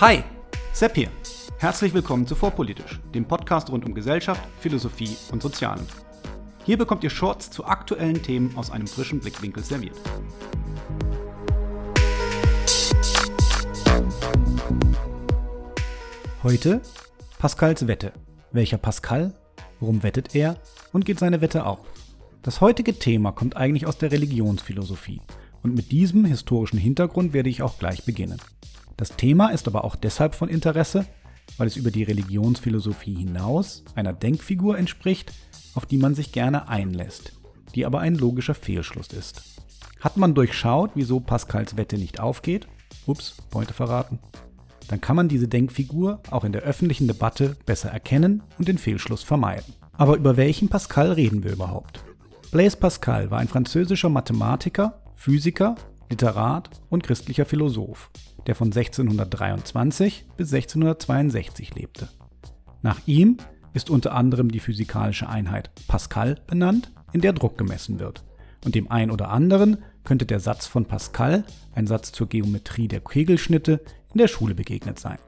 Hi, Sepp hier. Herzlich willkommen zu Vorpolitisch, dem Podcast rund um Gesellschaft, Philosophie und Sozialen. Hier bekommt ihr Shorts zu aktuellen Themen aus einem frischen Blickwinkel serviert. Heute Pascals Wette. Welcher Pascal? Worum wettet er? Und geht seine Wette auf? Das heutige Thema kommt eigentlich aus der Religionsphilosophie. Und mit diesem historischen Hintergrund werde ich auch gleich beginnen. Das Thema ist aber auch deshalb von Interesse, weil es über die Religionsphilosophie hinaus einer Denkfigur entspricht, auf die man sich gerne einlässt, die aber ein logischer Fehlschluss ist. Hat man durchschaut, wieso Pascals Wette nicht aufgeht? Ups, Pointe verraten dann kann man diese Denkfigur auch in der öffentlichen Debatte besser erkennen und den Fehlschluss vermeiden. Aber über welchen Pascal reden wir überhaupt? Blaise Pascal war ein französischer Mathematiker, Physiker, Literat und christlicher Philosoph, der von 1623 bis 1662 lebte. Nach ihm ist unter anderem die physikalische Einheit Pascal benannt, in der Druck gemessen wird. Und dem einen oder anderen könnte der Satz von Pascal, ein Satz zur Geometrie der Kegelschnitte, in der Schule begegnet sein.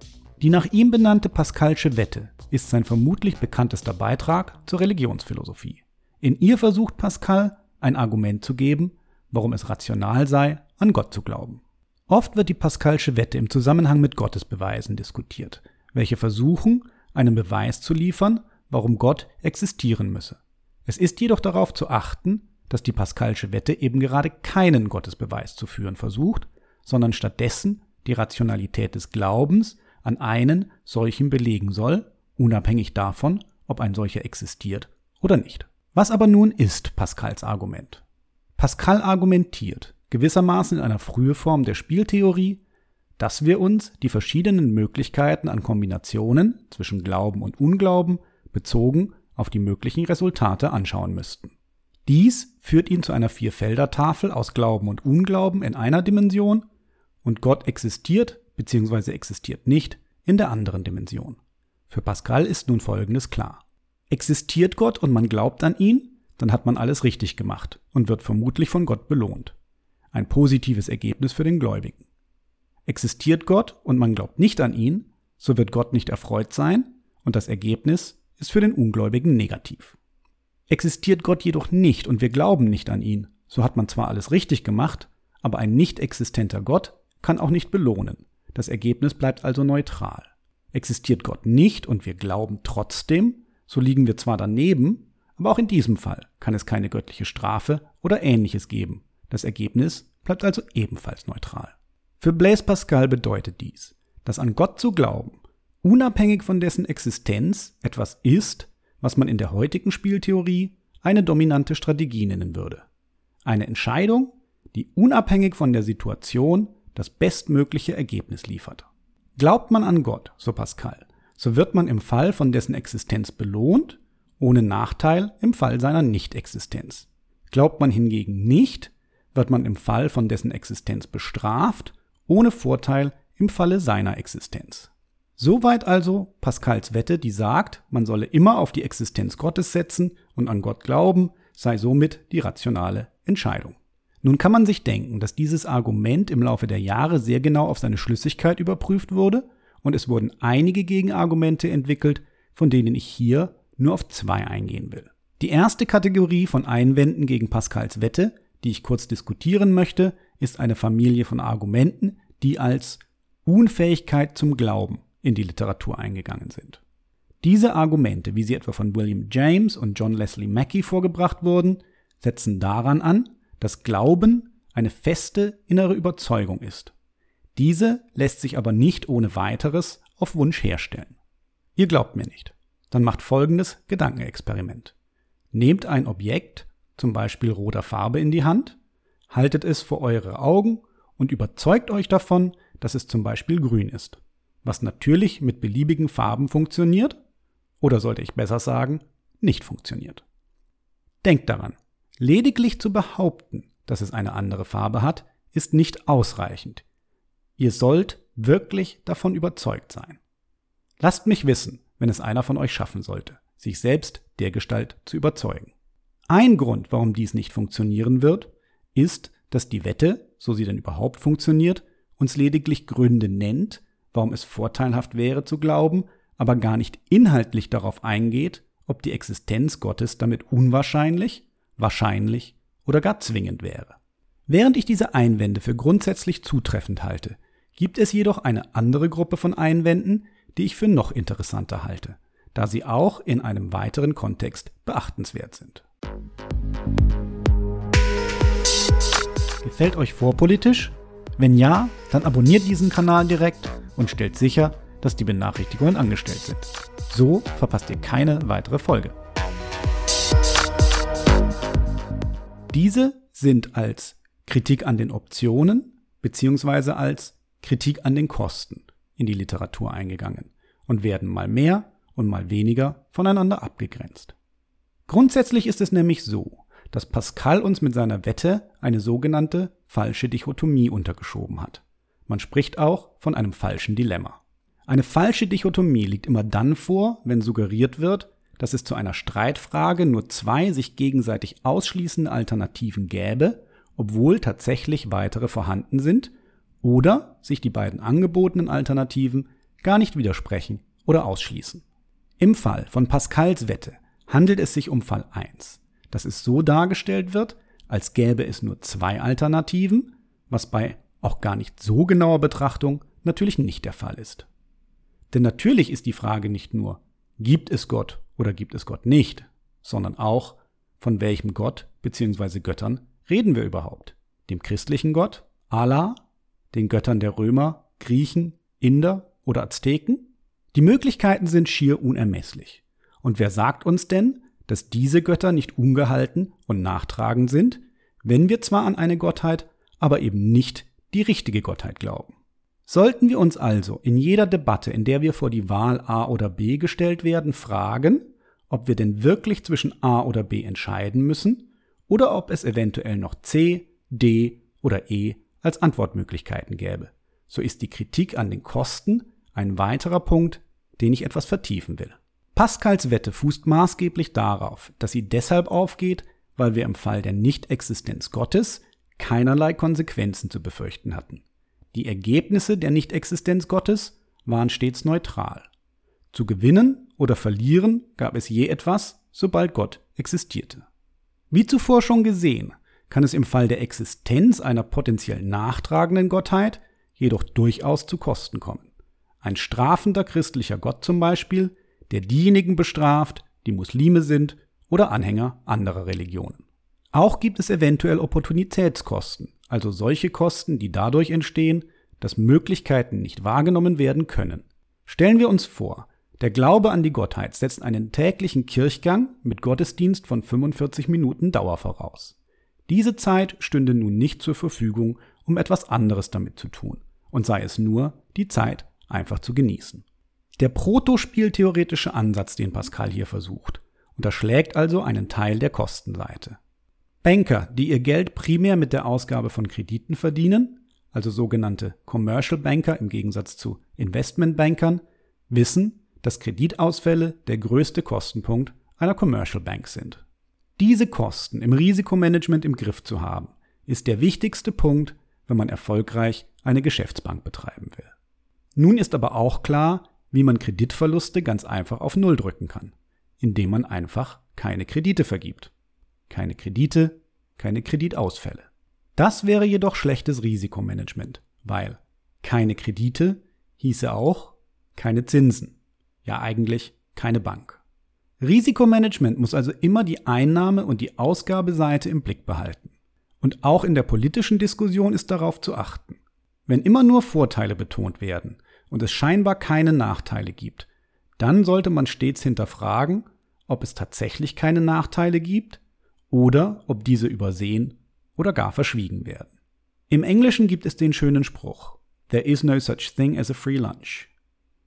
Die nach ihm benannte Pascalsche Wette ist sein vermutlich bekanntester Beitrag zur Religionsphilosophie. In ihr versucht Pascal, ein Argument zu geben, warum es rational sei, an Gott zu glauben. Oft wird die Pascalsche Wette im Zusammenhang mit Gottesbeweisen diskutiert, welche versuchen, einen Beweis zu liefern, warum Gott existieren müsse. Es ist jedoch darauf zu achten, dass die Pascalsche Wette eben gerade keinen Gottesbeweis zu führen versucht, sondern stattdessen die Rationalität des Glaubens an einen solchen belegen soll, unabhängig davon, ob ein solcher existiert oder nicht. Was aber nun ist Pascals Argument? Pascal argumentiert, gewissermaßen in einer frühen Form der Spieltheorie, dass wir uns die verschiedenen Möglichkeiten an Kombinationen zwischen Glauben und Unglauben bezogen auf die möglichen Resultate anschauen müssten. Dies führt ihn zu einer Vierfelder-Tafel aus Glauben und Unglauben in einer Dimension und Gott existiert bzw. existiert nicht in der anderen Dimension. Für Pascal ist nun Folgendes klar. Existiert Gott und man glaubt an ihn, dann hat man alles richtig gemacht und wird vermutlich von Gott belohnt. Ein positives Ergebnis für den Gläubigen. Existiert Gott und man glaubt nicht an ihn, so wird Gott nicht erfreut sein und das Ergebnis ist für den Ungläubigen negativ. Existiert Gott jedoch nicht und wir glauben nicht an ihn, so hat man zwar alles richtig gemacht, aber ein nicht existenter Gott kann auch nicht belohnen. Das Ergebnis bleibt also neutral. Existiert Gott nicht und wir glauben trotzdem, so liegen wir zwar daneben, aber auch in diesem Fall kann es keine göttliche Strafe oder ähnliches geben. Das Ergebnis bleibt also ebenfalls neutral. Für Blaise Pascal bedeutet dies, dass an Gott zu glauben, unabhängig von dessen Existenz, etwas ist, was man in der heutigen Spieltheorie eine dominante Strategie nennen würde. Eine Entscheidung, die unabhängig von der Situation das bestmögliche Ergebnis liefert. Glaubt man an Gott, so Pascal, so wird man im Fall von dessen Existenz belohnt, ohne Nachteil im Fall seiner Nichtexistenz. Glaubt man hingegen nicht, wird man im Fall von dessen Existenz bestraft, ohne Vorteil im Falle seiner Existenz. Soweit also Pascals Wette, die sagt, man solle immer auf die Existenz Gottes setzen und an Gott glauben, sei somit die rationale Entscheidung. Nun kann man sich denken, dass dieses Argument im Laufe der Jahre sehr genau auf seine Schlüssigkeit überprüft wurde und es wurden einige Gegenargumente entwickelt, von denen ich hier nur auf zwei eingehen will. Die erste Kategorie von Einwänden gegen Pascals Wette, die ich kurz diskutieren möchte, ist eine Familie von Argumenten, die als Unfähigkeit zum Glauben in die Literatur eingegangen sind. Diese Argumente, wie sie etwa von William James und John Leslie Mackey vorgebracht wurden, setzen daran an, dass Glauben eine feste innere Überzeugung ist. Diese lässt sich aber nicht ohne weiteres auf Wunsch herstellen. Ihr glaubt mir nicht. Dann macht folgendes Gedankenexperiment. Nehmt ein Objekt, zum Beispiel roter Farbe, in die Hand, haltet es vor eure Augen und überzeugt euch davon, dass es zum Beispiel grün ist, was natürlich mit beliebigen Farben funktioniert, oder sollte ich besser sagen, nicht funktioniert. Denkt daran, Lediglich zu behaupten, dass es eine andere Farbe hat, ist nicht ausreichend. Ihr sollt wirklich davon überzeugt sein. Lasst mich wissen, wenn es einer von euch schaffen sollte, sich selbst der Gestalt zu überzeugen. Ein Grund, warum dies nicht funktionieren wird, ist, dass die Wette, so sie denn überhaupt funktioniert, uns lediglich Gründe nennt, warum es vorteilhaft wäre zu glauben, aber gar nicht inhaltlich darauf eingeht, ob die Existenz Gottes damit unwahrscheinlich, wahrscheinlich oder gar zwingend wäre. Während ich diese Einwände für grundsätzlich zutreffend halte, gibt es jedoch eine andere Gruppe von Einwänden, die ich für noch interessanter halte, da sie auch in einem weiteren Kontext beachtenswert sind. Gefällt euch vorpolitisch? Wenn ja, dann abonniert diesen Kanal direkt und stellt sicher, dass die Benachrichtigungen angestellt sind. So verpasst ihr keine weitere Folge. Diese sind als Kritik an den Optionen bzw. als Kritik an den Kosten in die Literatur eingegangen und werden mal mehr und mal weniger voneinander abgegrenzt. Grundsätzlich ist es nämlich so, dass Pascal uns mit seiner Wette eine sogenannte falsche Dichotomie untergeschoben hat. Man spricht auch von einem falschen Dilemma. Eine falsche Dichotomie liegt immer dann vor, wenn suggeriert wird, dass es zu einer Streitfrage nur zwei sich gegenseitig ausschließende Alternativen gäbe, obwohl tatsächlich weitere vorhanden sind, oder sich die beiden angebotenen Alternativen gar nicht widersprechen oder ausschließen. Im Fall von Pascals Wette handelt es sich um Fall 1 dass es so dargestellt wird, als gäbe es nur zwei Alternativen, was bei auch gar nicht so genauer Betrachtung natürlich nicht der Fall ist. Denn natürlich ist die Frage nicht nur, gibt es Gott oder gibt es Gott nicht, sondern auch, von welchem Gott bzw. Göttern reden wir überhaupt? Dem christlichen Gott, Allah, den Göttern der Römer, Griechen, Inder oder Azteken? Die Möglichkeiten sind schier unermesslich. Und wer sagt uns denn, dass diese Götter nicht ungehalten und nachtragend sind, wenn wir zwar an eine Gottheit, aber eben nicht die richtige Gottheit glauben. Sollten wir uns also in jeder Debatte, in der wir vor die Wahl A oder B gestellt werden, fragen, ob wir denn wirklich zwischen A oder B entscheiden müssen oder ob es eventuell noch C, D oder E als Antwortmöglichkeiten gäbe, so ist die Kritik an den Kosten ein weiterer Punkt, den ich etwas vertiefen will. Pascals Wette fußt maßgeblich darauf, dass sie deshalb aufgeht, weil wir im Fall der Nichtexistenz Gottes keinerlei Konsequenzen zu befürchten hatten. Die Ergebnisse der Nichtexistenz Gottes waren stets neutral. Zu gewinnen oder verlieren gab es je etwas, sobald Gott existierte. Wie zuvor schon gesehen, kann es im Fall der Existenz einer potenziell nachtragenden Gottheit jedoch durchaus zu Kosten kommen. Ein strafender christlicher Gott zum Beispiel der diejenigen bestraft, die Muslime sind oder Anhänger anderer Religionen. Auch gibt es eventuell Opportunitätskosten, also solche Kosten, die dadurch entstehen, dass Möglichkeiten nicht wahrgenommen werden können. Stellen wir uns vor, der Glaube an die Gottheit setzt einen täglichen Kirchgang mit Gottesdienst von 45 Minuten Dauer voraus. Diese Zeit stünde nun nicht zur Verfügung, um etwas anderes damit zu tun, und sei es nur die Zeit einfach zu genießen. Der protospieltheoretische Ansatz, den Pascal hier versucht, unterschlägt also einen Teil der Kostenseite. Banker, die ihr Geld primär mit der Ausgabe von Krediten verdienen, also sogenannte Commercial Banker im Gegensatz zu Investmentbankern, wissen, dass Kreditausfälle der größte Kostenpunkt einer Commercial Bank sind. Diese Kosten im Risikomanagement im Griff zu haben, ist der wichtigste Punkt, wenn man erfolgreich eine Geschäftsbank betreiben will. Nun ist aber auch klar, wie man Kreditverluste ganz einfach auf Null drücken kann, indem man einfach keine Kredite vergibt. Keine Kredite, keine Kreditausfälle. Das wäre jedoch schlechtes Risikomanagement, weil keine Kredite hieße auch keine Zinsen. Ja eigentlich keine Bank. Risikomanagement muss also immer die Einnahme- und die Ausgabeseite im Blick behalten. Und auch in der politischen Diskussion ist darauf zu achten. Wenn immer nur Vorteile betont werden, und es scheinbar keine Nachteile gibt, dann sollte man stets hinterfragen, ob es tatsächlich keine Nachteile gibt oder ob diese übersehen oder gar verschwiegen werden. Im Englischen gibt es den schönen Spruch There is no such thing as a free lunch,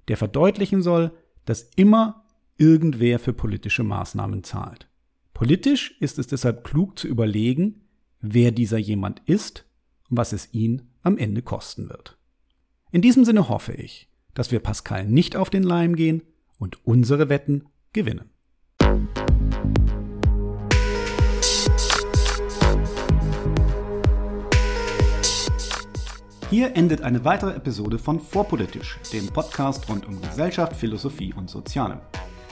der verdeutlichen soll, dass immer irgendwer für politische Maßnahmen zahlt. Politisch ist es deshalb klug zu überlegen, wer dieser jemand ist und was es ihn am Ende kosten wird. In diesem Sinne hoffe ich, dass wir Pascal nicht auf den Leim gehen und unsere Wetten gewinnen. Hier endet eine weitere Episode von Vorpolitisch, dem Podcast rund um Gesellschaft, Philosophie und Soziale.